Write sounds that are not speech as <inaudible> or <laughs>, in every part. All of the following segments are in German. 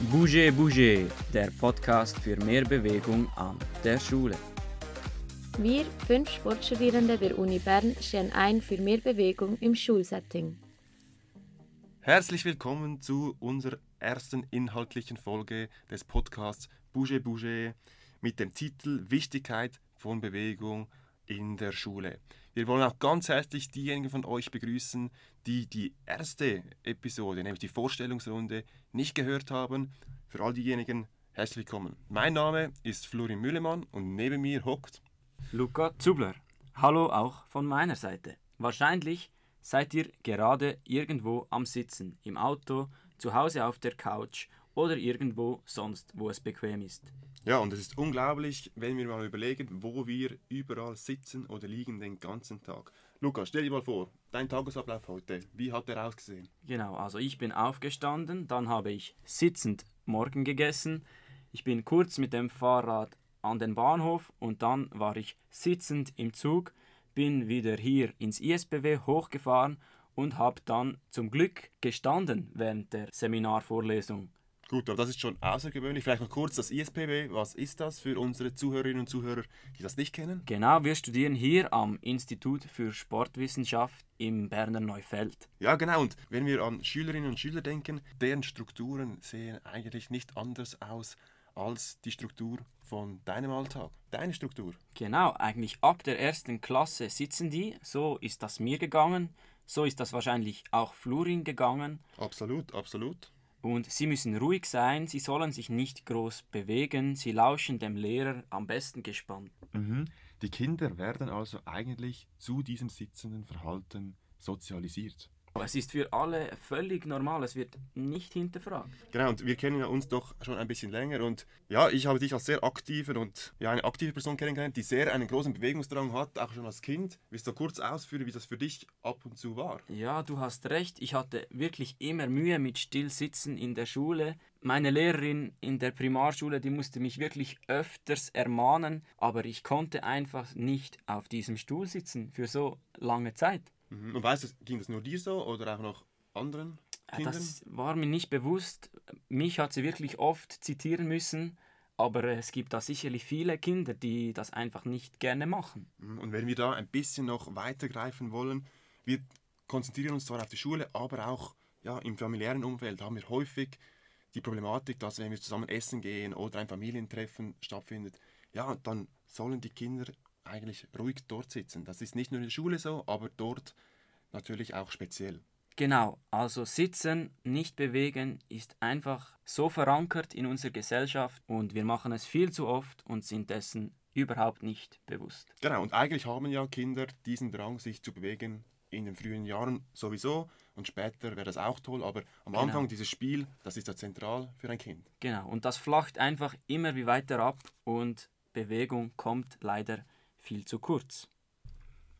Bouge Bouge, der Podcast für mehr Bewegung an der Schule. Wir, fünf Sportstudierende der Uni Bern, stehen ein für mehr Bewegung im Schulsetting. Herzlich willkommen zu unserer ersten inhaltlichen Folge des Podcasts Bouge Bouge mit dem Titel Wichtigkeit von Bewegung in der Schule. Wir wollen auch ganz herzlich diejenigen von euch begrüßen, die die erste Episode, nämlich die Vorstellungsrunde, nicht gehört haben. Für all diejenigen herzlich willkommen. Mein Name ist Florin Müllemann und neben mir hockt Luca Zubler. Hallo auch von meiner Seite. Wahrscheinlich seid ihr gerade irgendwo am Sitzen, im Auto, zu Hause auf der Couch oder irgendwo sonst, wo es bequem ist. Ja, und es ist unglaublich, wenn wir mal überlegen, wo wir überall sitzen oder liegen den ganzen Tag. Lukas, stell dir mal vor, dein Tagesablauf heute, wie hat der ausgesehen? Genau, also ich bin aufgestanden, dann habe ich sitzend Morgen gegessen, ich bin kurz mit dem Fahrrad an den Bahnhof und dann war ich sitzend im Zug, bin wieder hier ins ISBW hochgefahren und habe dann zum Glück gestanden während der Seminarvorlesung. Gut, aber das ist schon außergewöhnlich. Vielleicht noch kurz das ISPB. Was ist das für unsere Zuhörerinnen und Zuhörer, die das nicht kennen? Genau, wir studieren hier am Institut für Sportwissenschaft im Berner Neufeld. Ja, genau. Und wenn wir an Schülerinnen und Schüler denken, deren Strukturen sehen eigentlich nicht anders aus als die Struktur von deinem Alltag, deine Struktur. Genau, eigentlich ab der ersten Klasse sitzen die. So ist das mir gegangen. So ist das wahrscheinlich auch Florin gegangen. Absolut, absolut. Und sie müssen ruhig sein, sie sollen sich nicht groß bewegen, sie lauschen dem Lehrer am besten gespannt. Mhm. Die Kinder werden also eigentlich zu diesem sitzenden Verhalten sozialisiert. Aber es ist für alle völlig normal, es wird nicht hinterfragt. Genau, und wir kennen ja uns doch schon ein bisschen länger und ja, ich habe dich als sehr aktiver und ja, eine aktive Person kennengelernt, die sehr einen großen Bewegungsdrang hat, auch schon als Kind. Willst du kurz ausführen, wie das für dich ab und zu war? Ja, du hast recht, ich hatte wirklich immer Mühe mit Stillsitzen in der Schule. Meine Lehrerin in der Primarschule, die musste mich wirklich öfters ermahnen, aber ich konnte einfach nicht auf diesem Stuhl sitzen für so lange Zeit. Mhm. Und weißt du, ging das nur dir so oder auch noch anderen Kindern? Das war mir nicht bewusst. Mich hat sie wirklich oft zitieren müssen, aber es gibt da sicherlich viele Kinder, die das einfach nicht gerne machen. Mhm. Und wenn wir da ein bisschen noch weitergreifen wollen, wir konzentrieren uns zwar auf die Schule, aber auch ja, im familiären Umfeld haben wir häufig die Problematik, dass wenn wir zusammen essen gehen oder ein Familientreffen stattfindet, ja, dann sollen die Kinder eigentlich ruhig dort sitzen. Das ist nicht nur in der Schule so, aber dort natürlich auch speziell. Genau, also sitzen, nicht bewegen ist einfach so verankert in unserer Gesellschaft und wir machen es viel zu oft und sind dessen überhaupt nicht bewusst. Genau, und eigentlich haben ja Kinder diesen Drang, sich zu bewegen in den frühen Jahren sowieso und später wäre das auch toll, aber am Genau. Anfang dieses Spiel, das ist ja zentral für ein Kind. Genau, und das flacht einfach immer wie weiter ab und Bewegung kommt leider viel zu kurz.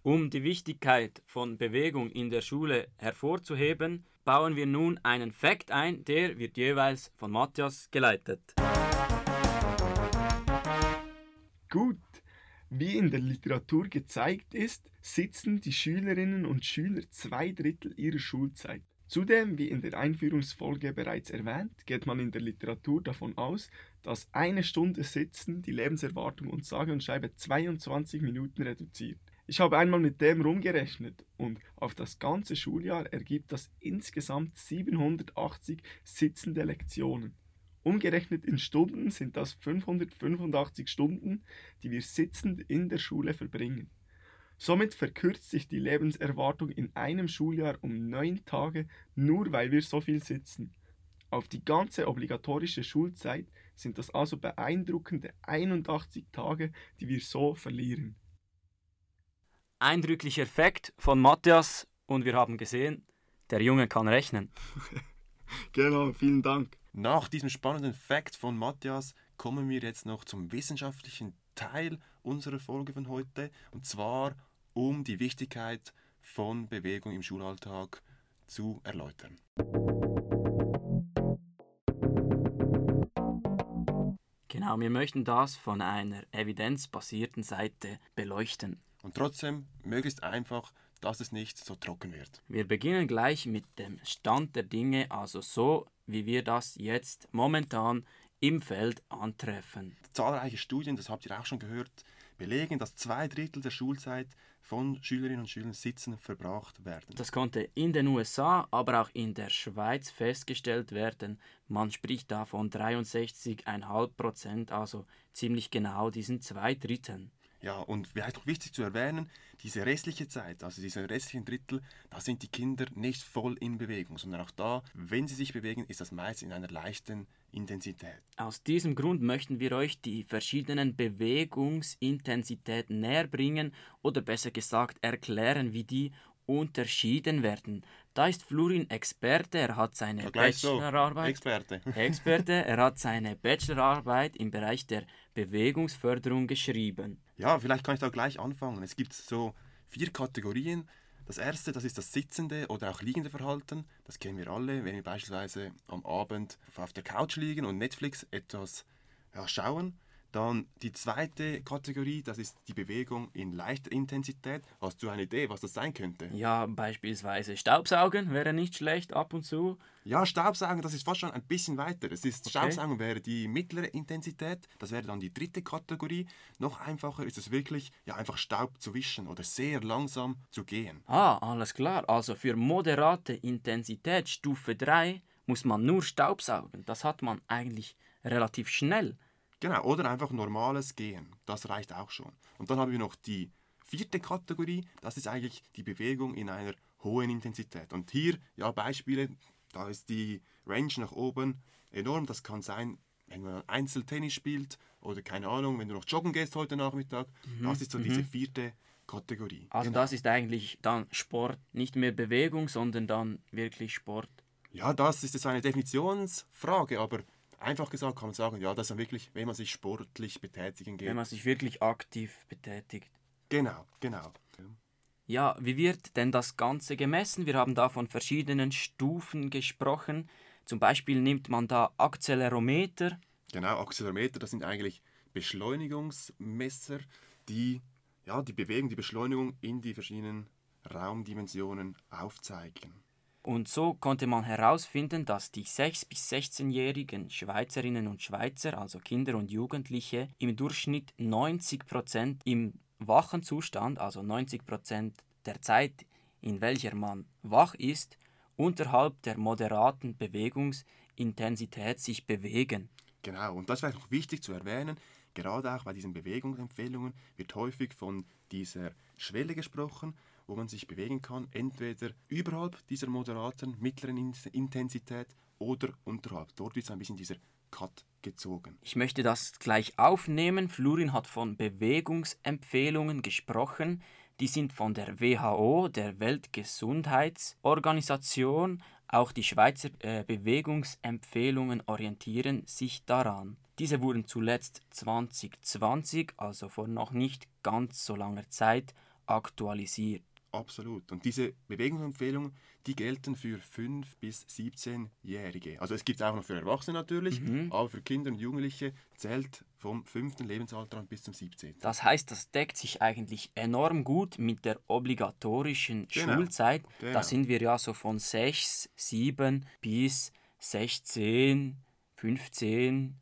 Um die Wichtigkeit von Bewegung in der Schule hervorzuheben, bauen wir nun einen Fakt ein, der wird jeweils von Matthias geleitet. Gut. Wie in der Literatur gezeigt ist, sitzen die Schülerinnen und Schüler zwei Drittel ihrer Schulzeit. Zudem, wie in der Einführungsfolge bereits erwähnt, geht man in der Literatur davon aus, dass eine Stunde Sitzen die Lebenserwartung und sage und schreibe 22 Minuten reduziert. Ich habe einmal mit dem rumgerechnet und auf das ganze Schuljahr ergibt das insgesamt 780 sitzende Lektionen. Umgerechnet in Stunden sind das 585 Stunden, die wir sitzend in der Schule verbringen. Somit verkürzt sich die Lebenserwartung in einem Schuljahr um neun Tage, nur weil wir so viel sitzen. Auf die ganze obligatorische Schulzeit sind das also beeindruckende 81 Tage, die wir so verlieren. Eindrücklicher Fakt von Matthias und wir haben gesehen, der Junge kann rechnen. <laughs> Genau, vielen Dank. Nach diesem spannenden Fakt von Matthias kommen wir jetzt noch zum wissenschaftlichen Teil unserer Folge von heute und zwar um die Wichtigkeit von Bewegung im Schulalltag zu erläutern. Genau, wir möchten das von einer evidenzbasierten Seite beleuchten. Und trotzdem möglichst einfach, dass es nicht so trocken wird. Wir beginnen gleich mit dem Stand der Dinge, also so wie wir das jetzt momentan im Feld antreffen. Zahlreiche Studien, das habt ihr auch schon gehört, belegen, dass zwei Drittel der Schulzeit von Schülerinnen und Schülern sitzen verbracht werden. Das konnte in den USA, aber auch in der Schweiz festgestellt werden. Man spricht da von 63,5 Prozent, also ziemlich genau diesen zwei Dritteln. Ja, und vielleicht auch wichtig zu erwähnen, diese restliche Zeit, also diese restlichen Drittel, da sind die Kinder nicht voll in Bewegung, sondern auch da, wenn sie sich bewegen, ist das meist in einer leichten Intensität. Aus diesem Grund möchten wir euch die verschiedenen Bewegungsintensitäten näher bringen oder besser gesagt erklären, wie die unterschieden werden. Da ist Florin Experte, er hat seine Ja, gleich so. Bachelorarbeit. Experte. <laughs> Experte, er hat seine Bachelorarbeit im Bereich der Bewegungsförderung geschrieben. Ja, vielleicht kann ich da gleich anfangen. Es gibt so vier Kategorien. Das erste, das ist das sitzende oder auch liegende Verhalten. Das kennen wir alle, wenn wir beispielsweise am Abend auf der Couch liegen und Netflix etwas ja, schauen. Dann die zweite Kategorie, das ist die Bewegung in leichter Intensität. Hast du eine Idee, was das sein könnte? Ja, beispielsweise Staubsaugen wäre nicht schlecht ab und zu. Ja, Staubsaugen, das ist fast schon ein bisschen weiter. Es ist, Staubsaugen wäre die mittlere Intensität, das wäre dann die dritte Kategorie. Noch einfacher ist es wirklich, ja, einfach Staub zu wischen oder sehr langsam zu gehen. Ah, alles klar. Also für moderate Intensität Stufe 3 muss man nur Staubsaugen. Das hat man eigentlich relativ schnell. Genau, oder einfach normales Gehen. Das reicht auch schon. Und dann haben wir noch die vierte Kategorie, das ist eigentlich die Bewegung in einer hohen Intensität. Und hier, ja, Beispiele, da ist die Range nach oben enorm. Das kann sein, wenn man Einzeltennis spielt oder keine Ahnung, wenn du noch joggen gehst heute Nachmittag. Das ist so diese vierte Kategorie. Also Genau. das ist eigentlich dann Sport, nicht mehr Bewegung, sondern dann wirklich Sport. Ja, das ist jetzt eine Definitionsfrage, aber einfach gesagt kann man sagen, ja, das ist dann wirklich, wenn man sich sportlich betätigen geht. Wenn man sich wirklich aktiv betätigt. Genau, genau. Ja, wie wird denn das Ganze gemessen? Wir haben da von verschiedenen Stufen gesprochen. Zum Beispiel nimmt man da Accelerometer. Genau, Accelerometer, das sind eigentlich Beschleunigungsmesser, die ja, die Bewegung, die Beschleunigung in die verschiedenen Raumdimensionen aufzeigen. Und so konnte man herausfinden, dass die 6- bis 16-jährigen Schweizerinnen und Schweizer, also Kinder und Jugendliche, im Durchschnitt 90% im wachen Zustand, also 90% der Zeit, in welcher man wach ist, unterhalb der moderaten Bewegungsintensität sich bewegen. Genau, und das wäre noch wichtig zu erwähnen, gerade auch bei diesen Bewegungsempfehlungen wird häufig von dieser Schwelle gesprochen, wo man sich bewegen kann, entweder überhalb dieser moderaten, mittleren In- Intensität oder unterhalb. Dort wird ein bisschen dieser Cut gezogen. Ich möchte das gleich aufnehmen. Florin hat von Bewegungsempfehlungen gesprochen. Die sind von der WHO, der Weltgesundheitsorganisation. Auch die Schweizer äh, Bewegungsempfehlungen orientieren sich daran. Diese wurden zuletzt 2020, also vor noch nicht ganz so langer Zeit, aktualisiert. Absolut. Und diese Bewegungsempfehlungen, die gelten für 5- bis 17-Jährige. Also es gibt auch noch für Erwachsene natürlich, aber für Kinder und Jugendliche zählt vom 5. Lebensalter an bis zum 17. Das heißt, das deckt sich eigentlich enorm gut mit der obligatorischen Genau, Schulzeit. genau. Da sind wir ja so von 6, 7 bis 16, 15.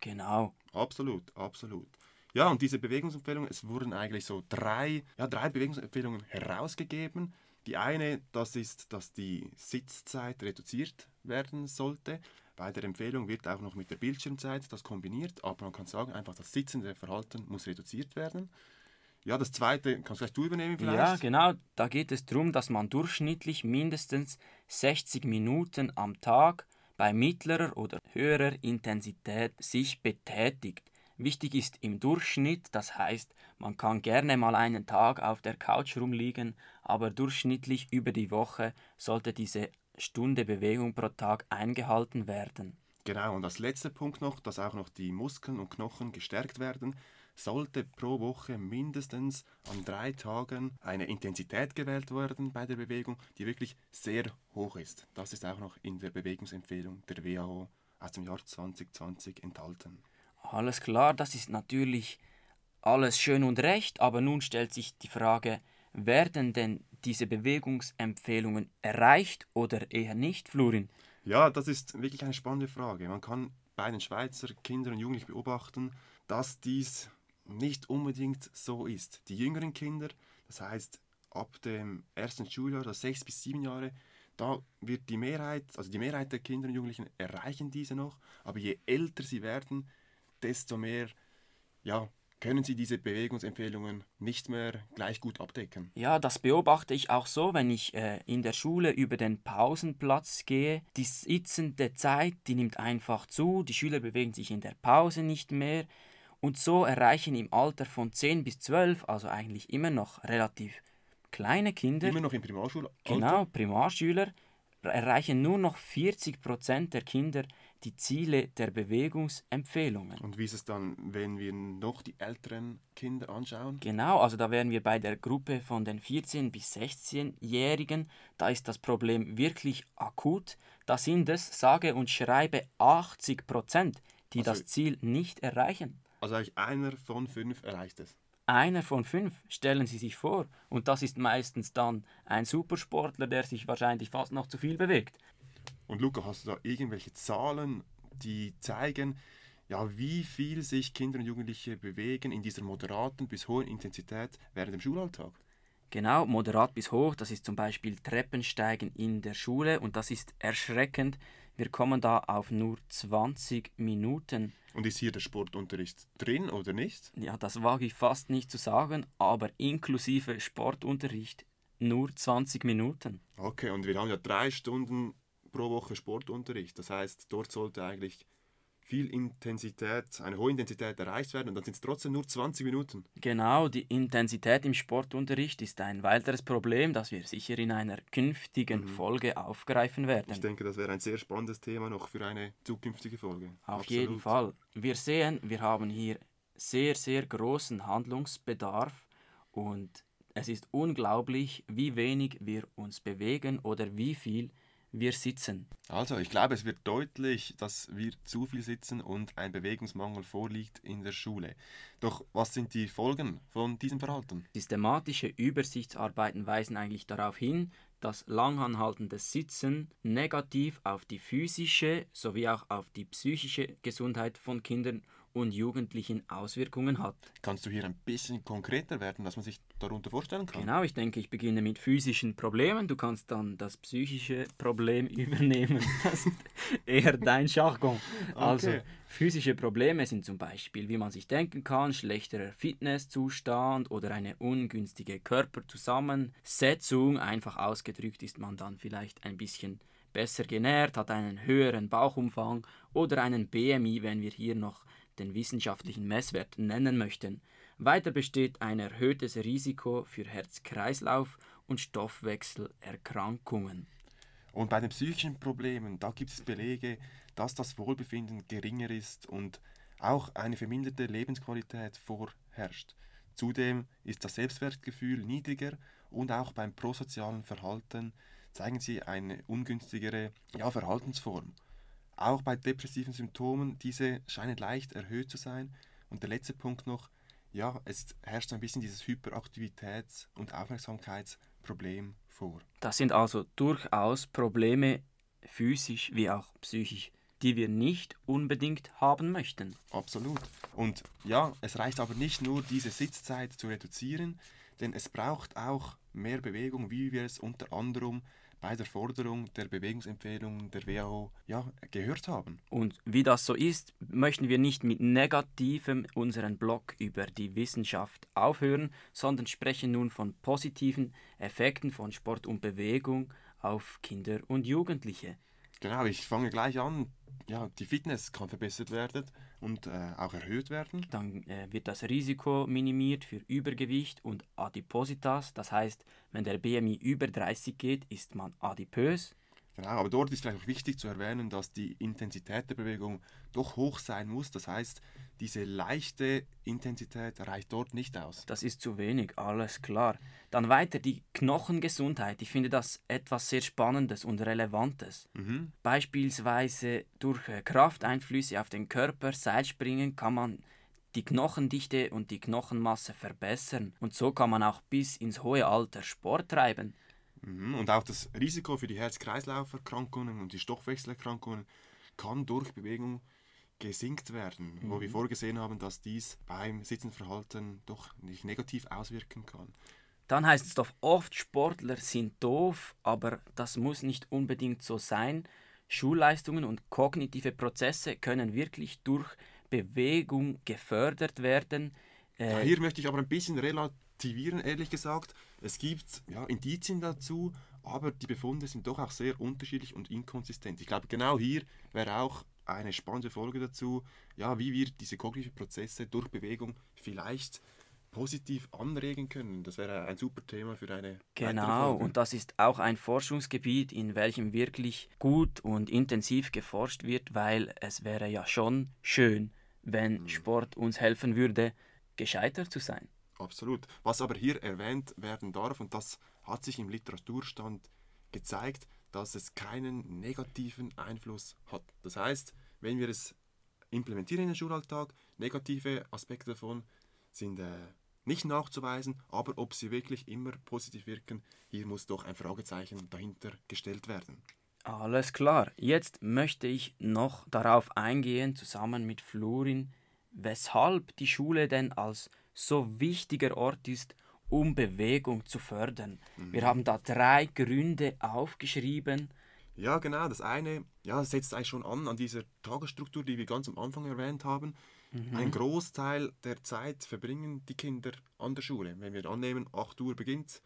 Genau. Absolut, absolut. Ja, und diese Bewegungsempfehlungen, es wurden eigentlich so drei, ja, drei Bewegungsempfehlungen herausgegeben. Die eine, das ist, dass die Sitzzeit reduziert werden sollte. Bei der Empfehlung wird auch noch mit der Bildschirmzeit das kombiniert, aber man kann sagen, einfach das sitzende Verhalten muss reduziert werden. Ja, das zweite, kannst du vielleicht übernehmen vielleicht? Ja, genau. Da geht es darum, dass man durchschnittlich mindestens 60 Minuten am Tag bei mittlerer oder höherer Intensität sich betätigt. Wichtig ist im Durchschnitt, das heißt, man kann gerne mal einen Tag auf der Couch rumliegen, aber durchschnittlich über die Woche sollte diese Stunde Bewegung pro Tag eingehalten werden. Genau, und als letzter Punkt noch, dass auch noch die Muskeln und Knochen gestärkt werden, sollte pro Woche mindestens an drei Tagen eine Intensität gewählt werden bei der Bewegung, die wirklich sehr hoch ist. Das ist auch noch in der Bewegungsempfehlung der WHO aus dem Jahr 2020 enthalten. Alles klar, das ist natürlich alles schön und recht, aber nun stellt sich die Frage, werden denn diese Bewegungsempfehlungen erreicht oder eher nicht, Florin? Ja, das ist wirklich eine spannende Frage. Man kann bei den Schweizer Kindern und Jugendlichen beobachten, dass dies nicht unbedingt so ist. Die jüngeren Kinder, das heißt ab dem ersten Schuljahr, das sechs bis sieben Jahre, da wird die Mehrheit, also die Mehrheit der Kinder und Jugendlichen erreichen diese noch, aber je älter sie werden, desto mehr ja, können sie diese Bewegungsempfehlungen nicht mehr gleich gut abdecken. Ja, das beobachte ich auch so, wenn ich äh, in der Schule über den Pausenplatz gehe. Die sitzende Zeit, die nimmt einfach zu, die Schüler bewegen sich in der Pause nicht mehr und so erreichen im Alter von 10 bis 12, also eigentlich immer noch relativ kleine Kinder, Immer noch im Primarschulalter. genau, Primarschüler, erreichen nur noch 40% der Kinder die Ziele der Bewegungsempfehlungen. Und wie ist es dann, wenn wir noch die älteren Kinder anschauen? Genau, also da wären wir bei der Gruppe von den 14- bis 16-Jährigen. Da ist das Problem wirklich akut. Da sind es, sage und schreibe, 80 Prozent, die Also- das Ziel nicht erreichen. Also eigentlich einer von fünf erreicht es. Einer von fünf, stellen Sie sich vor. Und das ist meistens dann ein Supersportler, der sich wahrscheinlich fast noch zu viel bewegt. Und Luca, hast du da irgendwelche Zahlen, die zeigen, ja, wie viel sich Kinder und Jugendliche bewegen in dieser moderaten bis hohen Intensität während dem Schulalltag? Genau, moderat bis hoch, das ist zum Beispiel Treppensteigen in der Schule und das ist erschreckend. Wir kommen da auf nur 20 Minuten. Und ist hier der Sportunterricht drin oder nicht? Ja, das wage ich fast nicht zu sagen, aber inklusive Sportunterricht nur 20 Minuten. Okay, und wir haben ja drei Stunden pro Woche Sportunterricht. Das heißt, dort sollte eigentlich viel Intensität, eine hohe Intensität erreicht werden und dann sind es trotzdem nur 20 Minuten. Genau, die Intensität im Sportunterricht ist ein weiteres Problem, das wir sicher in einer künftigen Folge aufgreifen werden. Ich denke, das wäre ein sehr spannendes Thema noch für eine zukünftige Folge. Auf Absolut. jeden Fall. Wir sehen, wir haben hier sehr, sehr großen Handlungsbedarf und es ist unglaublich, wie wenig wir uns bewegen oder wie viel wir sitzen. Also, ich glaube, es wird deutlich, dass wir zu viel sitzen und ein Bewegungsmangel vorliegt in der Schule. Doch was sind die Folgen von diesem Verhalten? Systematische Übersichtsarbeiten weisen eigentlich darauf hin, dass langanhaltendes Sitzen negativ auf die physische sowie auch auf die psychische Gesundheit von Kindern und Jugendlichen Auswirkungen hat. Kannst du hier ein bisschen konkreter werden, was man sich darunter vorstellen kann? Genau, ich denke, ich beginne mit physischen Problemen. Du kannst dann das psychische Problem <laughs> übernehmen. Das ist eher dein Jargon. Also, Okay. physische Probleme sind zum Beispiel, wie man sich denken kann, schlechterer Fitnesszustand oder eine ungünstige Körperzusammensetzung. Einfach ausgedrückt ist man dann vielleicht ein bisschen besser genährt, hat einen höheren Bauchumfang oder einen BMI, wenn wir hier noch den wissenschaftlichen Messwert nennen möchten. Weiter besteht ein erhöhtes Risiko für Herz-Kreislauf- und Stoffwechselerkrankungen. Und bei den psychischen Problemen, da gibt es Belege, dass das Wohlbefinden geringer ist und auch eine verminderte Lebensqualität vorherrscht. Zudem ist das Selbstwertgefühl niedriger und auch beim prosozialen Verhalten zeigen sie eine ungünstigere ja, Verhaltensform. Auch bei depressiven Symptomen, diese scheinen leicht erhöht zu sein. Und der letzte Punkt noch, ja, es herrscht ein bisschen dieses Hyperaktivitäts- und Aufmerksamkeitsproblem vor. Das sind also durchaus Probleme, physisch wie auch psychisch, die wir nicht unbedingt haben möchten. Absolut. Und ja, es reicht aber nicht nur, diese Sitzzeit zu reduzieren, denn es braucht auch mehr Bewegung, wie wir es unter anderem bei der Forderung der Bewegungsempfehlungen der WHO ja, gehört haben. Und wie das so ist, möchten wir nicht mit Negativem unseren Blog über die Wissenschaft aufhören, sondern sprechen nun von positiven Effekten von Sport und Bewegung auf Kinder und Jugendliche. Genau, ich fange gleich an. Ja, die Fitness kann verbessert werden und äh, auch erhöht werden. Dann äh, wird das Risiko minimiert für Übergewicht und Adipositas. Das heißt, wenn der BMI über 30 geht, ist man adipös. Genau, aber dort ist vielleicht auch wichtig zu erwähnen, dass die Intensität der Bewegung doch hoch sein muss. Das heißt, diese leichte Intensität reicht dort nicht aus. Das ist zu wenig, alles klar. Dann weiter die Knochengesundheit. Ich finde das etwas sehr Spannendes und Relevantes. Mhm. Beispielsweise durch äh, Krafteinflüsse auf den Körper, Seilspringen, kann man die Knochendichte und die Knochenmasse verbessern. Und so kann man auch bis ins hohe Alter Sport treiben. Mhm. Und auch das Risiko für die Herz-Kreislauf-Erkrankungen und die Stoffwechselerkrankungen kann durch Bewegung gesenkt werden, wo wir vorgesehen haben, dass dies beim Sitzenverhalten doch nicht negativ auswirken kann. Dann heißt es doch oft, Sportler sind doof, aber das muss nicht unbedingt so sein. Schulleistungen und kognitive Prozesse können wirklich durch Bewegung gefördert werden. Ja, Äh, hier möchte ich aber ein bisschen relativieren, ehrlich gesagt. Es gibt ja, Indizien dazu, aber die Befunde sind doch auch sehr unterschiedlich und inkonsistent. Ich glaube, genau hier wäre auch eine spannende Folge dazu, ja, wie wir diese kognitiven Prozesse durch Bewegung vielleicht positiv anregen können. Das wäre ein super Thema für eine Genau, und das ist auch ein Forschungsgebiet, in welchem wirklich gut und intensiv geforscht wird, weil es wäre ja schon schön, wenn Sport uns helfen würde, gescheiter zu sein. Absolut. Was aber hier erwähnt werden darf, und das hat sich im Literaturstand gezeigt, dass es keinen negativen Einfluss hat. Das heißt, wenn wir es implementieren in den Schulalltag, negative Aspekte davon sind äh, nicht nachzuweisen, aber ob sie wirklich immer positiv wirken, hier muss doch ein Fragezeichen dahinter gestellt werden. Alles klar. Jetzt möchte ich noch darauf eingehen, zusammen mit Florin, weshalb die Schule denn als so wichtiger Ort ist, um Bewegung zu fördern. Wir haben da drei Gründe aufgeschrieben. Ja, genau. Das eine ja, das setzt eigentlich schon an an dieser Tagesstruktur, die wir ganz am Anfang erwähnt haben. Ein Großteil der Zeit verbringen die Kinder an der Schule. Wenn wir annehmen, 8 Uhr beginnt,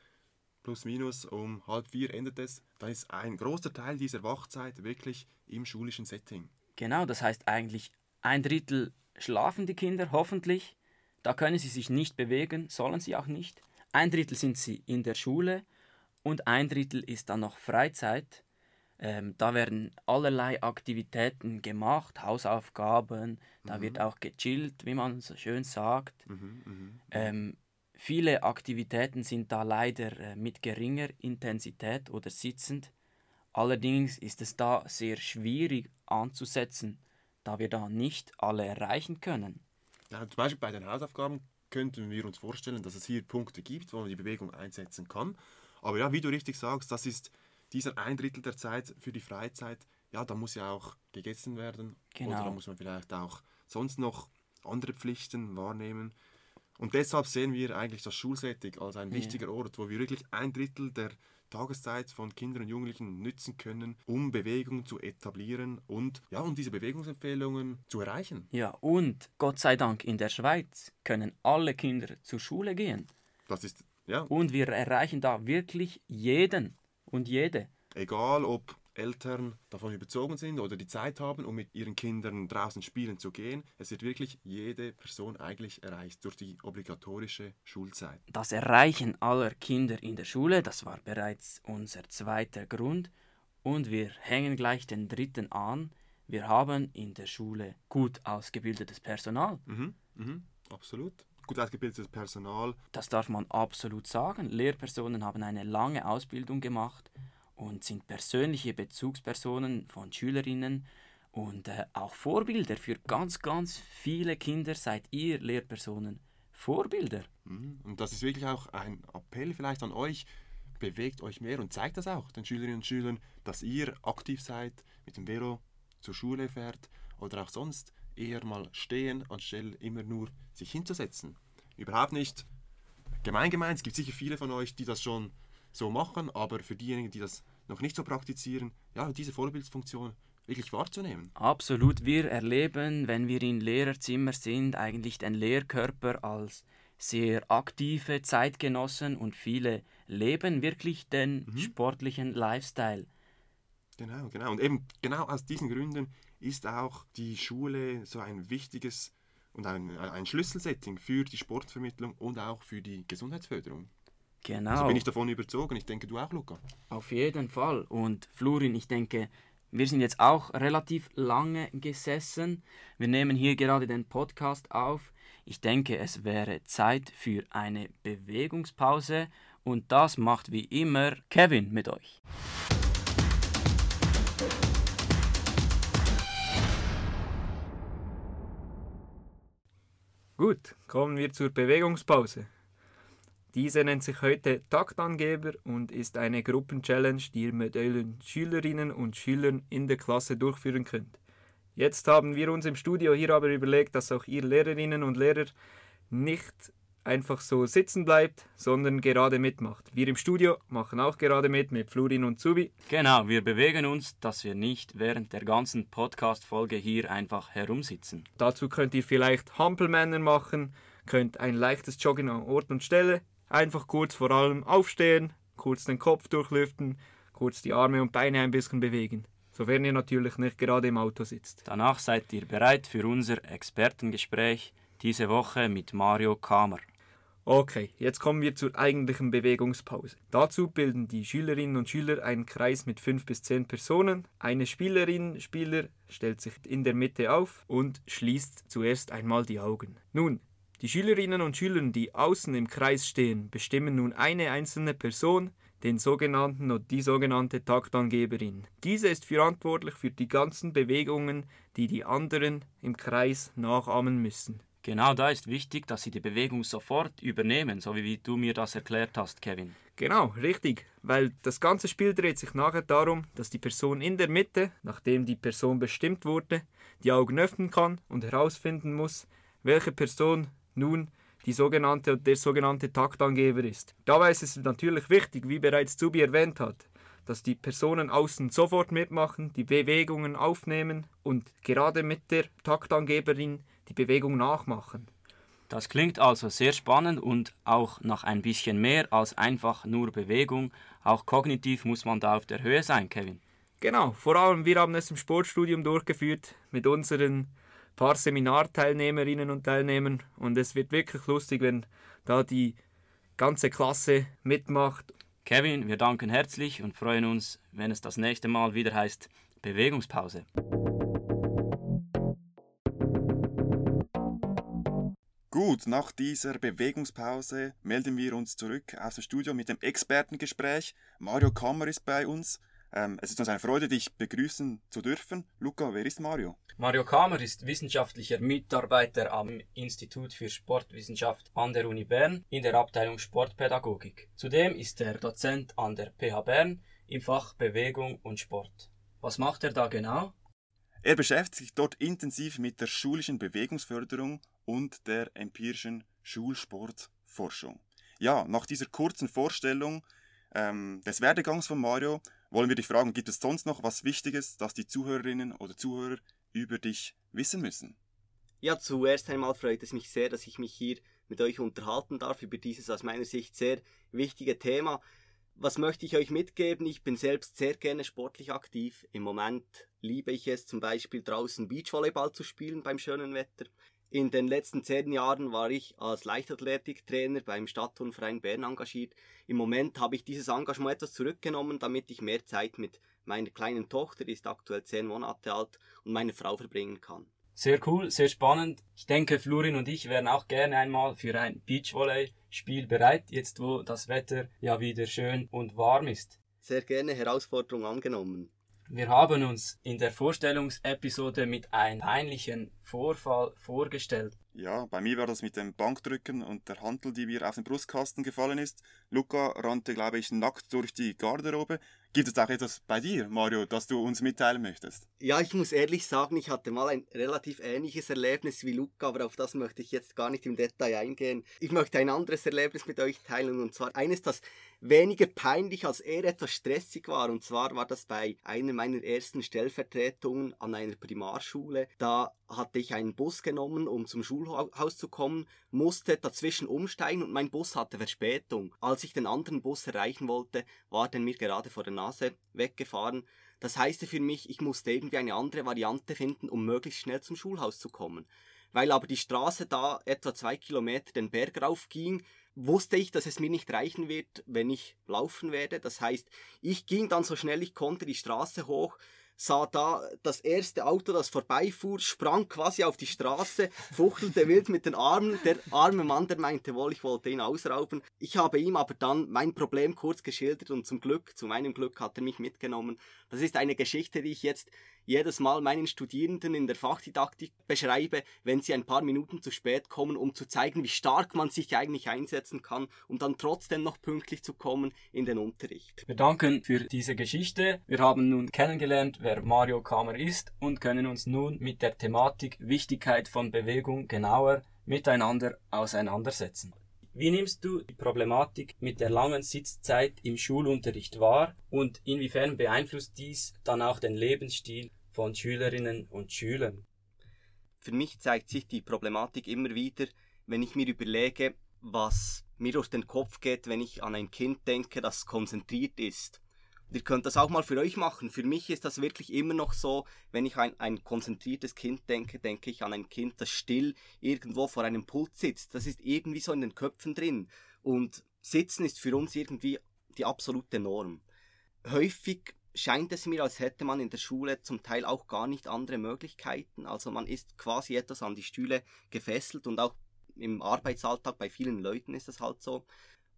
plus minus um halb vier endet es, dann ist ein großer Teil dieser Wachzeit wirklich im schulischen Setting. Genau, das heißt eigentlich ein Drittel schlafen die Kinder hoffentlich. Da können sie sich nicht bewegen, sollen sie auch nicht. Ein Drittel sind sie in der Schule und ein Drittel ist dann noch Freizeit. Ähm, da werden allerlei Aktivitäten gemacht, Hausaufgaben, da wird auch gechillt, wie man so schön sagt. Ähm, viele Aktivitäten sind da leider äh, mit geringer Intensität oder sitzend. Allerdings ist es da sehr schwierig anzusetzen, da wir da nicht alle erreichen können. Ja, zum Beispiel bei den Hausaufgaben könnten wir uns vorstellen, dass es hier Punkte gibt, wo man die Bewegung einsetzen kann. Aber ja, wie du richtig sagst, das ist dieser ein Drittel der Zeit für die Freizeit. Ja, da muss ja auch gegessen werden. Genau. Oder da muss man vielleicht auch sonst noch andere Pflichten wahrnehmen. Und deshalb sehen wir eigentlich das Schulsetting als ein wichtiger Ort, wo wir wirklich ein Drittel der Tageszeit von Kindern und Jugendlichen nützen können, um Bewegung zu etablieren und ja, um diese Bewegungsempfehlungen zu erreichen. Ja, und Gott sei Dank in der Schweiz können alle Kinder zur Schule gehen. Das ist ja Und wir erreichen da wirklich jeden und jede. egal ob Eltern davon überzogen sind oder die Zeit haben, um mit ihren Kindern draußen spielen zu gehen, es wird wirklich jede Person eigentlich erreicht durch die obligatorische Schulzeit. Das Erreichen aller Kinder in der Schule, das war bereits unser zweiter Grund. Und wir hängen gleich den dritten an. Wir haben in der Schule gut ausgebildetes Personal. Mhm, mhm, absolut. Gut ausgebildetes Personal. Das darf man absolut sagen. Lehrpersonen haben eine lange Ausbildung gemacht und sind persönliche Bezugspersonen von Schülerinnen und äh, auch Vorbilder für ganz, ganz viele Kinder seid ihr Lehrpersonen Vorbilder. Mhm. Und das ist wirklich auch ein Appell vielleicht an euch. Bewegt euch mehr und zeigt das auch den Schülerinnen und Schülern, dass ihr aktiv seid, mit dem Velo zur Schule fährt oder auch sonst eher mal stehen, anstelle immer nur sich hinzusetzen. Überhaupt nicht gemein gemeint. Es gibt sicher viele von euch, die das schon so machen, aber für diejenigen, die das noch nicht so praktizieren, ja, diese Vorbildfunktion wirklich wahrzunehmen. Absolut, wir erleben, wenn wir in Lehrerzimmer sind, eigentlich den Lehrkörper als sehr aktive Zeitgenossen und viele leben wirklich den sportlichen Lifestyle. Genau, genau. Und eben genau aus diesen Gründen ist auch die Schule so ein wichtiges und ein, ein Schlüsselsetting für die Sportvermittlung und auch für die Gesundheitsförderung. Genau. Also bin ich davon überzogen. Ich denke, du auch, Luca. Auf jeden Fall. Und Florin, ich denke, wir sind jetzt auch relativ lange gesessen. Wir nehmen hier gerade den Podcast auf. Ich denke, es wäre Zeit für eine Bewegungspause. Und das macht wie immer Kevin mit euch. Gut, kommen wir zur Bewegungspause. Diese nennt sich heute Taktangeber und ist eine Gruppenchallenge, die ihr mit euren Schülerinnen und Schülern in der Klasse durchführen könnt. Jetzt haben wir uns im Studio hier aber überlegt, dass auch ihr Lehrerinnen und Lehrer nicht einfach so sitzen bleibt, sondern gerade mitmacht. Wir im Studio machen auch gerade mit mit Florin und Zubi. Genau, wir bewegen uns, dass wir nicht während der ganzen Podcast-Folge hier einfach herumsitzen. Dazu könnt ihr vielleicht Hampelmänner machen, könnt ein leichtes Joggen an Ort und Stelle, einfach kurz vor allem aufstehen, kurz den Kopf durchlüften, kurz die Arme und Beine ein bisschen bewegen. Sofern ihr natürlich nicht gerade im Auto sitzt. Danach seid ihr bereit für unser Expertengespräch diese Woche mit Mario Kamer. Okay, jetzt kommen wir zur eigentlichen Bewegungspause. Dazu bilden die Schülerinnen und Schüler einen Kreis mit 5 bis 10 Personen. Eine Spielerin, Spieler stellt sich in der Mitte auf und schließt zuerst einmal die Augen. Nun, die Schülerinnen und Schüler, die außen im Kreis stehen, bestimmen nun eine einzelne Person, den sogenannten oder die sogenannte Taktangeberin. Diese ist verantwortlich für die ganzen Bewegungen, die die anderen im Kreis nachahmen müssen. Genau da ist wichtig, dass Sie die Bewegung sofort übernehmen, so wie du mir das erklärt hast, Kevin. Genau, richtig, weil das ganze Spiel dreht sich nachher darum, dass die Person in der Mitte, nachdem die Person bestimmt wurde, die Augen öffnen kann und herausfinden muss, welche Person nun die sogenannte der sogenannte Taktangeber ist. Dabei ist es natürlich wichtig, wie bereits Zubi erwähnt hat, dass die Personen außen sofort mitmachen, die Bewegungen aufnehmen und gerade mit der Taktangeberin die Bewegung nachmachen. Das klingt also sehr spannend und auch nach ein bisschen mehr als einfach nur Bewegung. Auch kognitiv muss man da auf der Höhe sein, Kevin. Genau, vor allem wir haben es im Sportstudium durchgeführt mit unseren paar Seminarteilnehmerinnen und Teilnehmern und es wird wirklich lustig, wenn da die ganze Klasse mitmacht. Kevin, wir danken herzlich und freuen uns, wenn es das nächste Mal wieder heißt Bewegungspause. Gut, nach dieser Bewegungspause melden wir uns zurück aus dem Studio mit dem Expertengespräch. Mario Kammer ist bei uns. Ähm, es ist uns eine Freude, dich begrüßen zu dürfen. Luca, wer ist Mario? Mario Kamer ist wissenschaftlicher Mitarbeiter am Institut für Sportwissenschaft an der Uni Bern in der Abteilung Sportpädagogik. Zudem ist er Dozent an der PH Bern im Fach Bewegung und Sport. Was macht er da genau? Er beschäftigt sich dort intensiv mit der schulischen Bewegungsförderung und der empirischen Schulsportforschung. Ja, nach dieser kurzen Vorstellung ähm, des Werdegangs von Mario wollen wir dich fragen, gibt es sonst noch was Wichtiges, das die Zuhörerinnen oder Zuhörer über dich wissen müssen? Ja, zuerst einmal freut es mich sehr, dass ich mich hier mit euch unterhalten darf über dieses aus meiner Sicht sehr wichtige Thema. Was möchte ich euch mitgeben? Ich bin selbst sehr gerne sportlich aktiv. Im Moment liebe ich es zum Beispiel draußen Beachvolleyball zu spielen beim schönen Wetter. In den letzten zehn Jahren war ich als Leichtathletiktrainer beim Stadtturnverein Bern engagiert. Im Moment habe ich dieses Engagement etwas zurückgenommen, damit ich mehr Zeit mit meiner kleinen Tochter, die ist aktuell zehn Monate alt, und meiner Frau verbringen kann. Sehr cool, sehr spannend. Ich denke, Florin und ich wären auch gerne einmal für ein Beachvolley-Spiel bereit, jetzt wo das Wetter ja wieder schön und warm ist. Sehr gerne Herausforderung angenommen. Wir haben uns in der Vorstellungsepisode mit einem peinlichen Vorfall vorgestellt. Ja, bei mir war das mit dem Bankdrücken und der Hantel, die mir auf den Brustkasten gefallen ist. Luca rannte, glaube ich, nackt durch die Garderobe. Gibt es auch etwas bei dir, Mario, das du uns mitteilen möchtest? Ja, ich muss ehrlich sagen, ich hatte mal ein relativ ähnliches Erlebnis wie Luca, aber auf das möchte ich jetzt gar nicht im Detail eingehen. Ich möchte ein anderes Erlebnis mit euch teilen und zwar eines, das weniger peinlich als eher etwas stressig war. Und zwar war das bei einer meiner ersten Stellvertretungen an einer Primarschule. Da hatte ich einen Bus genommen, um zum Schulhaus zu kommen, musste dazwischen umsteigen und mein Bus hatte Verspätung. Als ich den anderen Bus erreichen wollte, war der mir gerade vor der Nase weggefahren. Das heißt für mich, ich musste irgendwie eine andere Variante finden, um möglichst schnell zum Schulhaus zu kommen. Weil aber die Straße da etwa zwei Kilometer den Berg rauf ging, wusste ich, dass es mir nicht reichen wird, wenn ich laufen werde. Das heißt, ich ging dann so schnell ich konnte die Straße hoch, sah da das erste Auto, das vorbeifuhr, sprang quasi auf die Straße, fuchtelte wild mit den Armen. Der arme Mann, der meinte wohl, ich wollte ihn ausrauben. Ich habe ihm aber dann mein Problem kurz geschildert und zum Glück, zu meinem Glück hat er mich mitgenommen. Das ist eine Geschichte, die ich jetzt jedes Mal meinen Studierenden in der Fachdidaktik beschreibe, wenn sie ein paar Minuten zu spät kommen, um zu zeigen, wie stark man sich eigentlich einsetzen kann, um dann trotzdem noch pünktlich zu kommen in den Unterricht. Wir danken für diese Geschichte. Wir haben nun kennengelernt, wer Mario Kamer ist und können uns nun mit der Thematik Wichtigkeit von Bewegung genauer miteinander auseinandersetzen. Wie nimmst du die Problematik mit der langen Sitzzeit im Schulunterricht wahr und inwiefern beeinflusst dies dann auch den Lebensstil von Schülerinnen und Schülern? Für mich zeigt sich die Problematik immer wieder, wenn ich mir überlege, was mir durch den Kopf geht, wenn ich an ein Kind denke, das konzentriert ist ihr könnt das auch mal für euch machen. Für mich ist das wirklich immer noch so, wenn ich an ein konzentriertes Kind denke, denke ich an ein Kind, das still irgendwo vor einem Pult sitzt. Das ist irgendwie so in den Köpfen drin. Und Sitzen ist für uns irgendwie die absolute Norm. Häufig scheint es mir, als hätte man in der Schule zum Teil auch gar nicht andere Möglichkeiten. Also man ist quasi etwas an die Stühle gefesselt und auch im Arbeitsalltag bei vielen Leuten ist das halt so.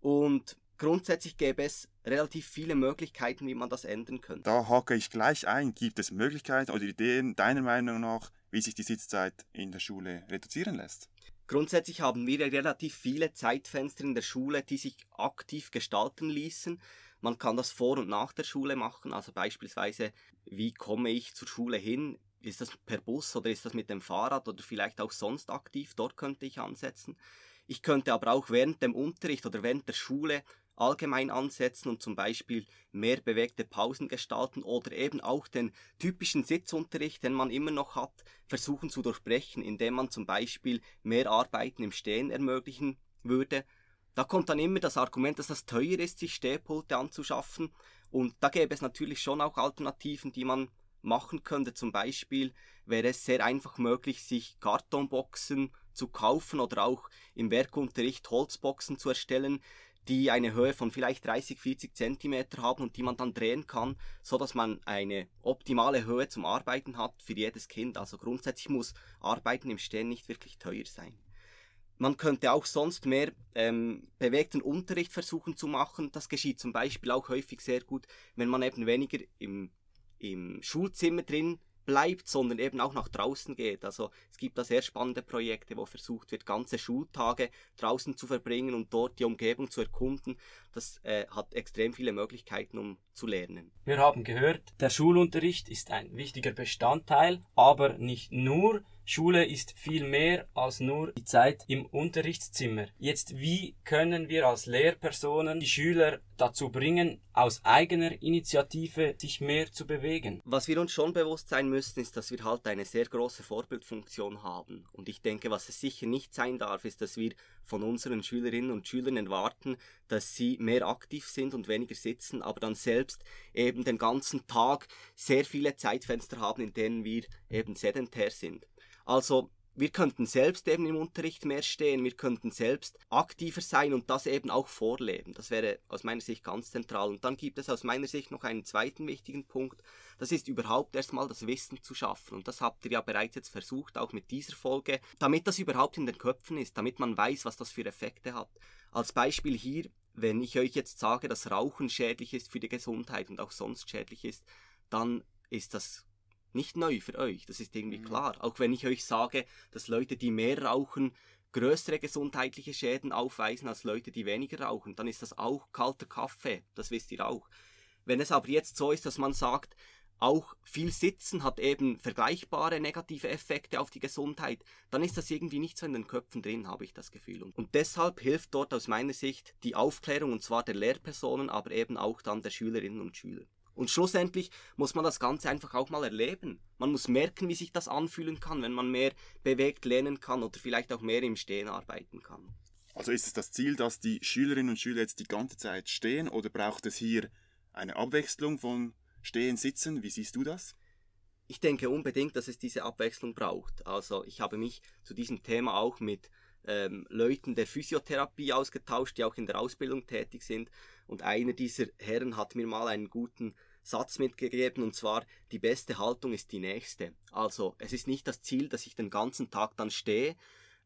Und grundsätzlich gäbe es relativ viele Möglichkeiten, wie man das ändern könnte. Da hake ich gleich ein. Gibt es Möglichkeiten oder Ideen, deiner Meinung nach, wie sich die Sitzzeit in der Schule reduzieren lässt? Grundsätzlich haben wir relativ viele Zeitfenster in der Schule, die sich aktiv gestalten ließen. Man kann das vor und nach der Schule machen, also beispielsweise, wie komme ich zur Schule hin? Ist das per Bus oder ist das mit dem Fahrrad oder vielleicht auch sonst aktiv? Dort könnte ich ansetzen. Ich könnte aber auch während dem Unterricht oder während der Schule allgemein ansetzen und zum Beispiel mehr bewegte Pausen gestalten oder eben auch den typischen Sitzunterricht, den man immer noch hat, versuchen zu durchbrechen, indem man zum Beispiel mehr Arbeiten im Stehen ermöglichen würde. Da kommt dann immer das Argument, dass das teuer ist, sich Stehpulte anzuschaffen. Und da gäbe es natürlich schon auch Alternativen, die man machen könnte. Zum Beispiel wäre es sehr einfach möglich, sich Kartonboxen zu kaufen oder auch im Werkunterricht Holzboxen zu erstellen, die eine Höhe von vielleicht 30, 40 Zentimeter haben und die man dann drehen kann, so dass man eine optimale Höhe zum Arbeiten hat für jedes Kind. Also grundsätzlich muss Arbeiten im Stehen nicht wirklich teuer sein. Man könnte auch sonst mehr ähm, bewegten Unterricht versuchen zu machen. Das geschieht zum Beispiel auch häufig sehr gut, wenn man eben weniger im, im Schulzimmer drin bleibt, sondern eben auch nach draußen geht. Also es gibt da sehr spannende Projekte, wo versucht wird, ganze Schultage draußen zu verbringen und dort die Umgebung zu erkunden. Das äh, hat extrem viele Möglichkeiten, um zu lernen. Wir haben gehört, der Schulunterricht ist ein wichtiger Bestandteil, aber nicht nur. Schule ist viel mehr als nur die Zeit im Unterrichtszimmer. Jetzt, wie können wir als Lehrpersonen die Schüler dazu bringen, aus eigener Initiative sich mehr zu bewegen? Was wir uns schon bewusst sein müssen, ist, dass wir halt eine sehr große Vorbildfunktion haben. Und ich denke, was es sicher nicht sein darf, ist, dass wir von unseren Schülerinnen und Schülern erwarten, dass sie mehr aktiv sind und weniger sitzen, aber dann selbst eben den ganzen Tag sehr viele Zeitfenster haben, in denen wir eben sedentär sind. Also wir könnten selbst eben im Unterricht mehr stehen, wir könnten selbst aktiver sein und das eben auch vorleben. Das wäre aus meiner Sicht ganz zentral. Und dann gibt es aus meiner Sicht noch einen zweiten wichtigen Punkt. Das ist überhaupt erstmal das Wissen zu schaffen. Und das habt ihr ja bereits jetzt versucht, auch mit dieser Folge, damit das überhaupt in den Köpfen ist, damit man weiß, was das für Effekte hat. Als Beispiel hier, wenn ich euch jetzt sage, dass Rauchen schädlich ist für die Gesundheit und auch sonst schädlich ist, dann ist das nicht neu für euch, das ist irgendwie mhm. klar. Auch wenn ich euch sage, dass Leute, die mehr rauchen, größere gesundheitliche Schäden aufweisen als Leute, die weniger rauchen, dann ist das auch kalter Kaffee, das wisst ihr auch. Wenn es aber jetzt so ist, dass man sagt, auch viel Sitzen hat eben vergleichbare negative Effekte auf die Gesundheit, dann ist das irgendwie nicht so in den Köpfen drin, habe ich das Gefühl. Und deshalb hilft dort aus meiner Sicht die Aufklärung, und zwar der Lehrpersonen, aber eben auch dann der Schülerinnen und Schüler. Und schlussendlich muss man das Ganze einfach auch mal erleben. Man muss merken, wie sich das anfühlen kann, wenn man mehr bewegt lernen kann oder vielleicht auch mehr im Stehen arbeiten kann. Also ist es das Ziel, dass die Schülerinnen und Schüler jetzt die ganze Zeit stehen oder braucht es hier eine Abwechslung von Stehen, Sitzen? Wie siehst du das? Ich denke unbedingt, dass es diese Abwechslung braucht. Also ich habe mich zu diesem Thema auch mit ähm, Leuten der Physiotherapie ausgetauscht, die auch in der Ausbildung tätig sind. Und einer dieser Herren hat mir mal einen guten Satz mitgegeben und zwar, die beste Haltung ist die nächste. Also es ist nicht das Ziel, dass ich den ganzen Tag dann stehe,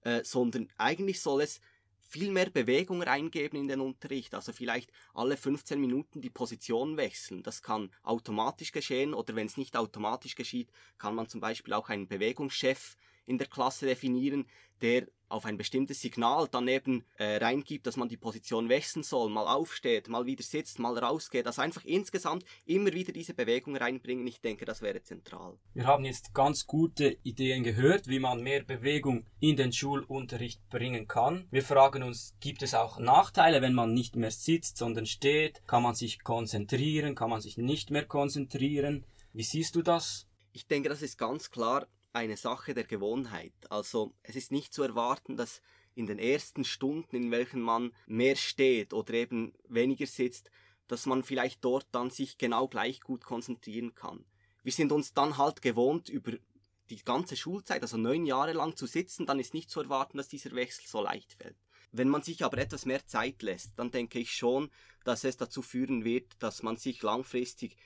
äh, sondern eigentlich soll es viel mehr Bewegung reingeben in den Unterricht. Also vielleicht alle 15 Minuten die Position wechseln. Das kann automatisch geschehen oder wenn es nicht automatisch geschieht, kann man zum Beispiel auch einen Bewegungschef in der Klasse definieren, der auf ein bestimmtes Signal dann eben äh, reingibt, dass man die Position wechseln soll, mal aufsteht, mal wieder sitzt, mal rausgeht. Also einfach insgesamt immer wieder diese Bewegung reinbringen. Ich denke, das wäre zentral. Wir haben jetzt ganz gute Ideen gehört, wie man mehr Bewegung in den Schulunterricht bringen kann. Wir fragen uns, gibt es auch Nachteile, wenn man nicht mehr sitzt, sondern steht? Kann man sich konzentrieren? Kann man sich nicht mehr konzentrieren? Wie siehst du das? Ich denke, das ist ganz klar eine Sache der Gewohnheit. Also es ist nicht zu erwarten, dass in den ersten Stunden, in welchen man mehr steht oder eben weniger sitzt, dass man vielleicht dort dann sich genau gleich gut konzentrieren kann. Wir sind uns dann halt gewohnt, über die ganze Schulzeit, also neun Jahre lang zu sitzen, dann ist nicht zu erwarten, dass dieser Wechsel so leicht fällt. Wenn man sich aber etwas mehr Zeit lässt, dann denke ich schon, dass es dazu führen wird, dass man sich langfristig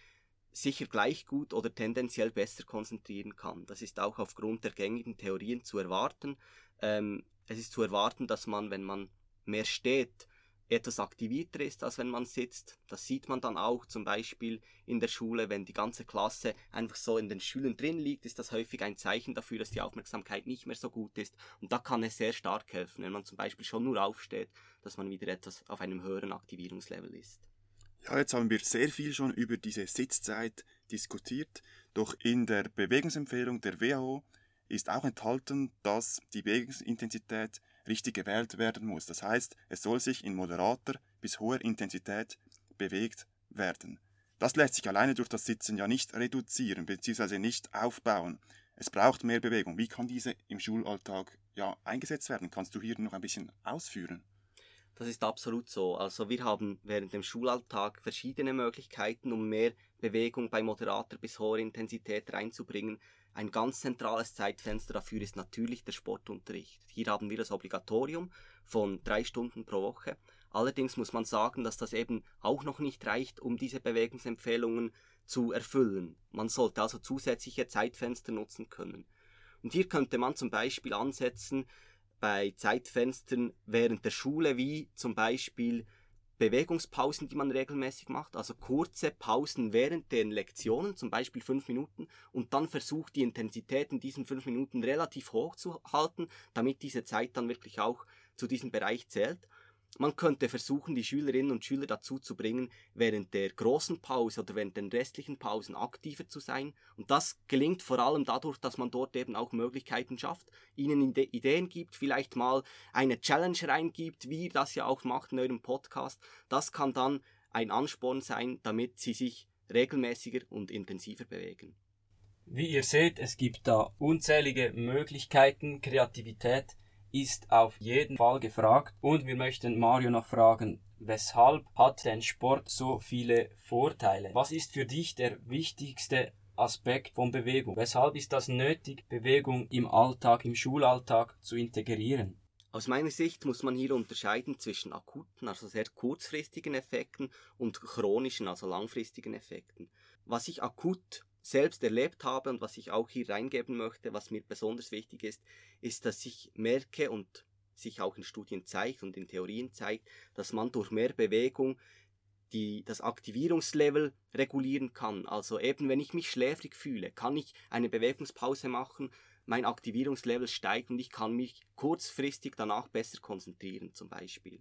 sicher gleich gut oder tendenziell besser konzentrieren kann. Das ist auch aufgrund der gängigen Theorien zu erwarten. Ähm, es ist zu erwarten, dass man, wenn man mehr steht, etwas aktivierter ist, als wenn man sitzt. Das sieht man dann auch zum Beispiel in der Schule, wenn die ganze Klasse einfach so in den Schülern drin liegt, ist das häufig ein Zeichen dafür, dass die Aufmerksamkeit nicht mehr so gut ist. Und da kann es sehr stark helfen, wenn man zum Beispiel schon nur aufsteht, dass man wieder etwas auf einem höheren Aktivierungslevel ist. Ja, jetzt haben wir sehr viel schon über diese Sitzzeit diskutiert, doch in der Bewegungsempfehlung der WHO ist auch enthalten, dass die Bewegungsintensität richtig gewählt werden muss. Das heißt, es soll sich in moderater bis hoher Intensität bewegt werden. Das lässt sich alleine durch das Sitzen ja nicht reduzieren bzw. nicht aufbauen. Es braucht mehr Bewegung. Wie kann diese im Schulalltag ja eingesetzt werden? Kannst du hier noch ein bisschen ausführen? Das ist absolut so. Also wir haben während dem Schulalltag verschiedene Möglichkeiten, um mehr Bewegung bei moderater bis hoher Intensität reinzubringen. Ein ganz zentrales Zeitfenster dafür ist natürlich der Sportunterricht. Hier haben wir das Obligatorium von drei Stunden pro Woche. Allerdings muss man sagen, dass das eben auch noch nicht reicht, um diese Bewegungsempfehlungen zu erfüllen. Man sollte also zusätzliche Zeitfenster nutzen können. Und hier könnte man zum Beispiel ansetzen, bei Zeitfenstern während der Schule, wie zum Beispiel Bewegungspausen, die man regelmäßig macht, also kurze Pausen während den Lektionen, zum Beispiel fünf Minuten, und dann versucht die Intensität in diesen fünf Minuten relativ hoch zu halten, damit diese Zeit dann wirklich auch zu diesem Bereich zählt. Man könnte versuchen, die Schülerinnen und Schüler dazu zu bringen, während der großen Pause oder während den restlichen Pausen aktiver zu sein. Und das gelingt vor allem dadurch, dass man dort eben auch Möglichkeiten schafft, ihnen Ideen gibt, vielleicht mal eine Challenge reingibt, wie ihr das ja auch macht in eurem Podcast. Das kann dann ein Ansporn sein, damit sie sich regelmäßiger und intensiver bewegen. Wie ihr seht, es gibt da unzählige Möglichkeiten, Kreativität ist auf jeden Fall gefragt. Und wir möchten Mario noch fragen, weshalb hat denn Sport so viele Vorteile? Was ist für dich der wichtigste Aspekt von Bewegung? Weshalb ist das nötig, Bewegung im Alltag, im Schulalltag zu integrieren? Aus meiner Sicht muss man hier unterscheiden zwischen akuten, also sehr kurzfristigen Effekten und chronischen, also langfristigen Effekten. Was ich akut selbst erlebt habe und was ich auch hier reingeben möchte, was mir besonders wichtig ist, ist, dass ich merke und sich auch in Studien zeigt und in Theorien zeigt, dass man durch mehr Bewegung die, das Aktivierungslevel regulieren kann. Also eben, wenn ich mich schläfrig fühle, kann ich eine Bewegungspause machen, mein Aktivierungslevel steigt und ich kann mich kurzfristig danach besser konzentrieren zum Beispiel.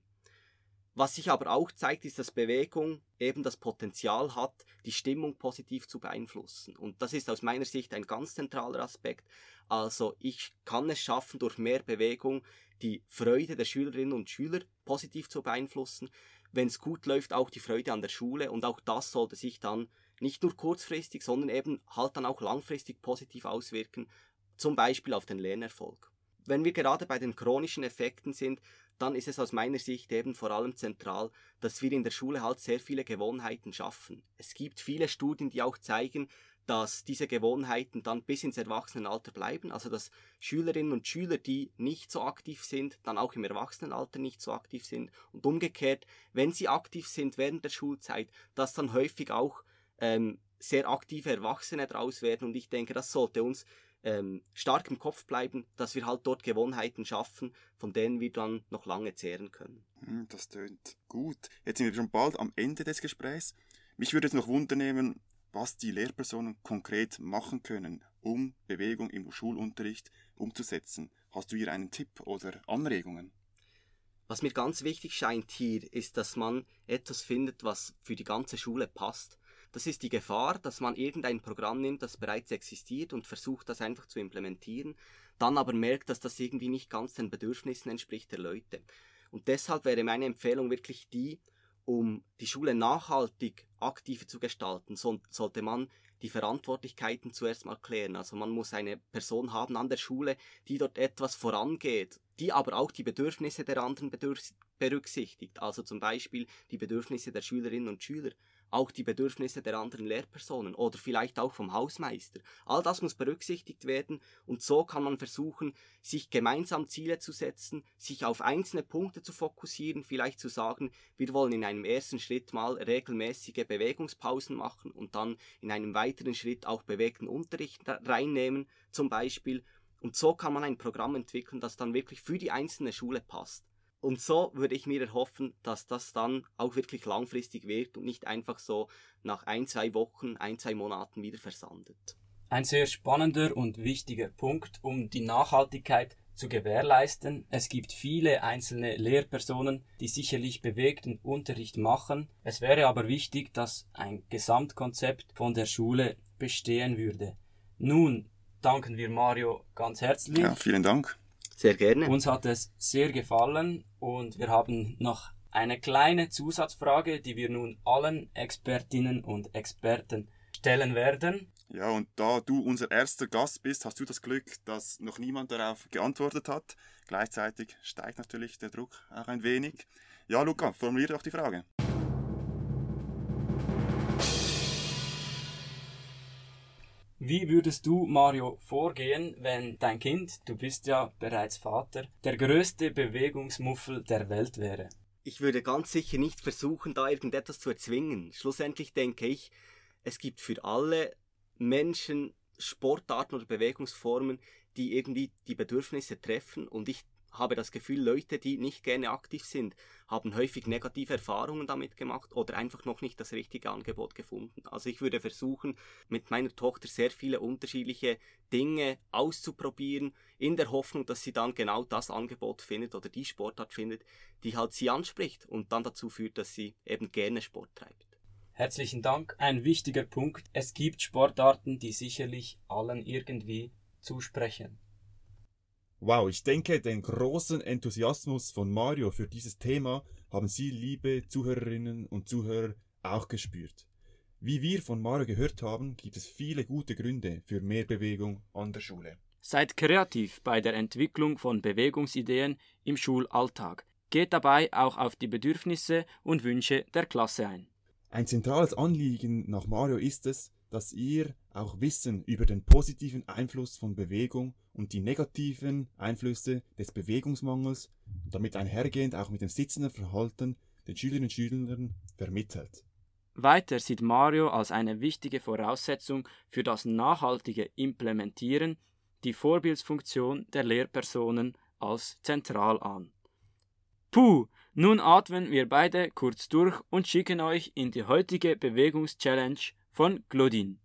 Was sich aber auch zeigt, ist, dass Bewegung eben das Potenzial hat, die Stimmung positiv zu beeinflussen. Und das ist aus meiner Sicht ein ganz zentraler Aspekt. Also ich kann es schaffen, durch mehr Bewegung die Freude der Schülerinnen und Schüler positiv zu beeinflussen. Wenn es gut läuft, auch die Freude an der Schule. Und auch das sollte sich dann nicht nur kurzfristig, sondern eben halt dann auch langfristig positiv auswirken, zum Beispiel auf den Lernerfolg. Wenn wir gerade bei den chronischen Effekten sind, dann ist es aus meiner Sicht eben vor allem zentral, dass wir in der Schule halt sehr viele Gewohnheiten schaffen. Es gibt viele Studien, die auch zeigen, dass diese Gewohnheiten dann bis ins Erwachsenenalter bleiben, also dass Schülerinnen und Schüler, die nicht so aktiv sind, dann auch im Erwachsenenalter nicht so aktiv sind. Und umgekehrt, wenn sie aktiv sind während der Schulzeit, dass dann häufig auch ähm, sehr aktive Erwachsene draus werden. Und ich denke, das sollte uns ähm, stark im Kopf bleiben, dass wir halt dort Gewohnheiten schaffen, von denen wir dann noch lange zehren können. Hm, Das tönt gut. Jetzt sind wir schon bald am Ende des Gesprächs. Mich würde jetzt noch wundern, was die Lehrpersonen konkret machen können, um Bewegung im Schulunterricht umzusetzen. Hast du hier einen Tipp oder Anregungen? Was mir ganz wichtig scheint hier, ist, dass man etwas findet, was für die ganze Schule passt. Das ist die Gefahr, dass man irgendein Programm nimmt, das bereits existiert und versucht, das einfach zu implementieren, dann aber merkt, dass das irgendwie nicht ganz den Bedürfnissen entspricht der Leute. Und deshalb wäre meine Empfehlung wirklich die, um die Schule nachhaltig aktiver zu gestalten, so, sollte man die Verantwortlichkeiten zuerst mal klären. Also man muss eine Person haben an der Schule, die dort etwas vorangeht, die aber auch die Bedürfnisse der anderen berücksichtigt. Also zum Beispiel die Bedürfnisse der Schülerinnen und Schüler, auch die Bedürfnisse der anderen Lehrpersonen oder vielleicht auch vom Hausmeister. All das muss berücksichtigt werden und so kann man versuchen, sich gemeinsam Ziele zu setzen, sich auf einzelne Punkte zu fokussieren, vielleicht zu sagen, wir wollen in einem ersten Schritt mal regelmäßige Bewegungspausen machen und dann in einem weiteren Schritt auch bewegten Unterricht reinnehmen, zum Beispiel. Und so kann man ein Programm entwickeln, das dann wirklich für die einzelne Schule passt. Und so würde ich mir erhoffen, dass das dann auch wirklich langfristig wird und nicht einfach so nach ein, zwei Wochen, ein, zwei Monaten wieder versandet. Ein sehr spannender und wichtiger Punkt, um die Nachhaltigkeit zu gewährleisten. Es gibt viele einzelne Lehrpersonen, die sicherlich bewegten Unterricht machen. Es wäre aber wichtig, dass ein Gesamtkonzept von der Schule bestehen würde. Nun danken wir Mario ganz herzlich. Ja, vielen Dank. Sehr gerne. Uns hat es sehr gefallen und wir haben noch eine kleine Zusatzfrage, die wir nun allen Expertinnen und Experten stellen werden. Ja, und da du unser erster Gast bist, hast du das Glück, dass noch niemand darauf geantwortet hat. Gleichzeitig steigt natürlich der Druck auch ein wenig. Ja, Luca, formuliere doch die Frage. Wie würdest du, Mario, vorgehen, wenn dein Kind, du bist ja bereits Vater, der größte Bewegungsmuffel der Welt wäre? Ich würde ganz sicher nicht versuchen, da irgendetwas zu erzwingen. Schlussendlich denke ich, es gibt für alle Menschen Sportarten oder Bewegungsformen, die irgendwie die Bedürfnisse treffen und ich habe das Gefühl, Leute, die nicht gerne aktiv sind, haben häufig negative Erfahrungen damit gemacht oder einfach noch nicht das richtige Angebot gefunden. Also ich würde versuchen, mit meiner Tochter sehr viele unterschiedliche Dinge auszuprobieren, in der Hoffnung, dass sie dann genau das Angebot findet oder die Sportart findet, die halt sie anspricht und dann dazu führt, dass sie eben gerne Sport treibt. Herzlichen Dank. Ein wichtiger Punkt. Es gibt Sportarten, die sicherlich allen irgendwie zusprechen. Wow, ich denke, den großen Enthusiasmus von Mario für dieses Thema haben Sie, liebe Zuhörerinnen und Zuhörer, auch gespürt. Wie wir von Mario gehört haben, gibt es viele gute Gründe für mehr Bewegung an der Schule. Seid kreativ bei der Entwicklung von Bewegungsideen im Schulalltag. Geht dabei auch auf die Bedürfnisse und Wünsche der Klasse ein. Ein zentrales Anliegen nach Mario ist es, dass ihr auch Wissen über den positiven Einfluss von Bewegung und die negativen Einflüsse des Bewegungsmangels und damit einhergehend auch mit dem sitzenden Verhalten den Schülerinnen und Schülern vermittelt. Weiter sieht Mario als eine wichtige Voraussetzung für das nachhaltige Implementieren die Vorbildsfunktion der Lehrpersonen als zentral an. Puh, nun atmen wir beide kurz durch und schicken euch in die heutige Bewegungschallenge von Glodin.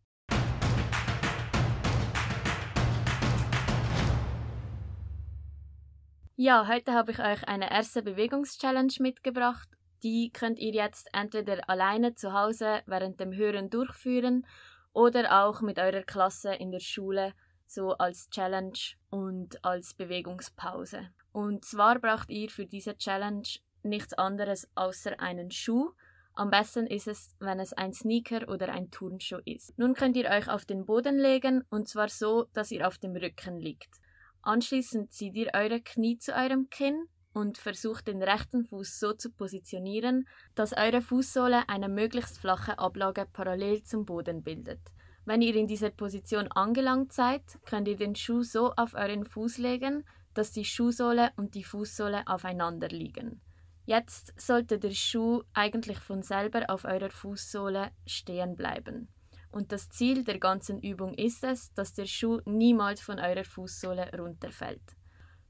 Ja, heute habe ich euch eine erste Bewegungschallenge mitgebracht. Die könnt ihr jetzt entweder alleine zu Hause während dem Hören durchführen oder auch mit eurer Klasse in der Schule so als Challenge und als Bewegungspause. Und zwar braucht ihr für diese Challenge nichts anderes außer einen Schuh. Am besten ist es, wenn es ein Sneaker oder ein Turnschuh ist. Nun könnt ihr euch auf den Boden legen und zwar so, dass ihr auf dem Rücken liegt. Anschließend zieht ihr eure Knie zu eurem Kinn und versucht den rechten Fuß so zu positionieren, dass eure Fußsohle eine möglichst flache Ablage parallel zum Boden bildet. Wenn ihr in dieser Position angelangt seid, könnt ihr den Schuh so auf euren Fuß legen, dass die Schuhsohle und die Fußsohle aufeinander liegen. Jetzt sollte der Schuh eigentlich von selber auf eurer Fußsohle stehen bleiben. Und das Ziel der ganzen Übung ist es, dass der Schuh niemals von eurer Fußsohle runterfällt.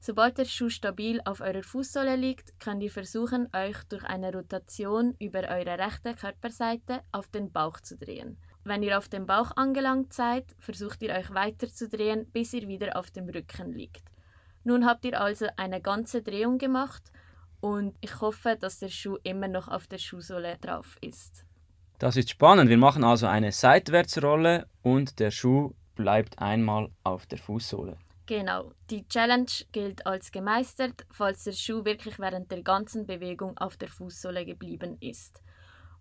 Sobald der Schuh stabil auf eurer Fußsohle liegt, könnt ihr versuchen, euch durch eine Rotation über eure rechte Körperseite auf den Bauch zu drehen. Wenn ihr auf dem Bauch angelangt seid, versucht ihr euch weiter zu drehen, bis ihr wieder auf dem Rücken liegt. Nun habt ihr also eine ganze Drehung gemacht und ich hoffe, dass der Schuh immer noch auf der Schuhsohle drauf ist. Das ist spannend. Wir machen also eine Seitwärtsrolle und der Schuh bleibt einmal auf der Fußsohle. Genau, die Challenge gilt als gemeistert, falls der Schuh wirklich während der ganzen Bewegung auf der Fußsohle geblieben ist.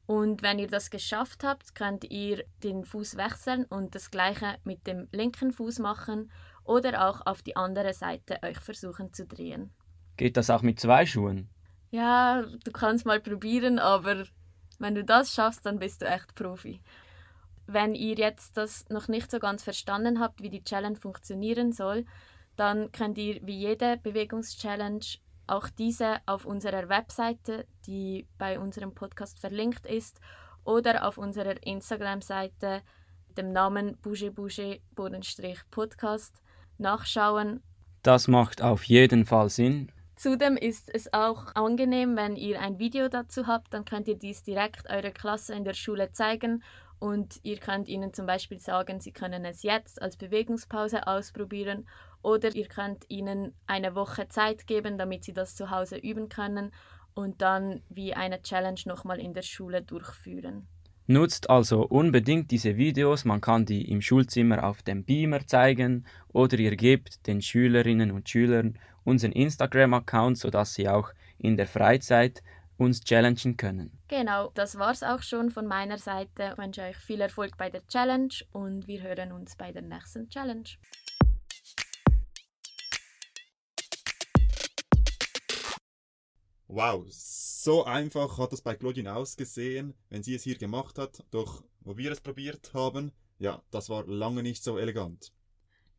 Und wenn ihr das geschafft habt, könnt ihr den Fuß wechseln und das gleiche mit dem linken Fuß machen oder auch auf die andere Seite euch versuchen zu drehen. Geht das auch mit zwei Schuhen? Ja, du kannst mal probieren, aber wenn du das schaffst, dann bist du echt Profi. Wenn ihr jetzt das noch nicht so ganz verstanden habt, wie die Challenge funktionieren soll, dann könnt ihr wie jede Bewegungschallenge auch diese auf unserer Webseite, die bei unserem Podcast verlinkt ist, oder auf unserer Instagram-Seite mit dem Namen Bouge Bouge Podcast nachschauen. Das macht auf jeden Fall Sinn. Zudem ist es auch angenehm, wenn ihr ein Video dazu habt, dann könnt ihr dies direkt eurer Klasse in der Schule zeigen und ihr könnt ihnen zum Beispiel sagen, sie können es jetzt als Bewegungspause ausprobieren oder ihr könnt ihnen eine Woche Zeit geben, damit sie das zu Hause üben können und dann wie eine Challenge nochmal in der Schule durchführen. Nutzt also unbedingt diese Videos, man kann die im Schulzimmer auf dem Beamer zeigen oder ihr gebt den Schülerinnen und Schülern unseren Instagram-Account, sodass sie auch in der Freizeit uns challengen können. Genau, das war's auch schon von meiner Seite. Ich wünsche euch viel Erfolg bei der Challenge und wir hören uns bei der nächsten Challenge. Wow, so einfach hat es bei Claudine ausgesehen, wenn sie es hier gemacht hat, doch wo wir es probiert haben, ja, das war lange nicht so elegant.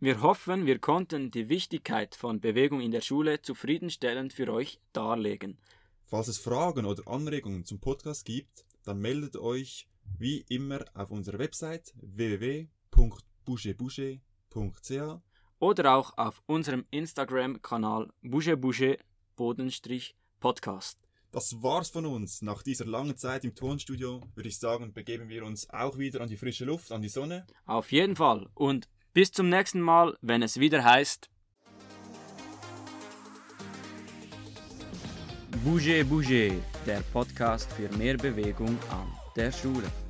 Wir hoffen, wir konnten die Wichtigkeit von Bewegung in der Schule zufriedenstellend für euch darlegen. Falls es Fragen oder Anregungen zum Podcast gibt, dann meldet euch wie immer auf unserer Website www.bougebouge.ch oder auch auf unserem Instagram-Kanal bougebouge-podcast. Das war's von uns. Nach dieser langen Zeit im Tonstudio würde ich sagen, begeben wir uns auch wieder an die frische Luft, an die Sonne. Auf jeden Fall. Und bis zum nächsten Mal, wenn es wieder heißt Bouge Bouge, der Podcast für mehr Bewegung an der Schule.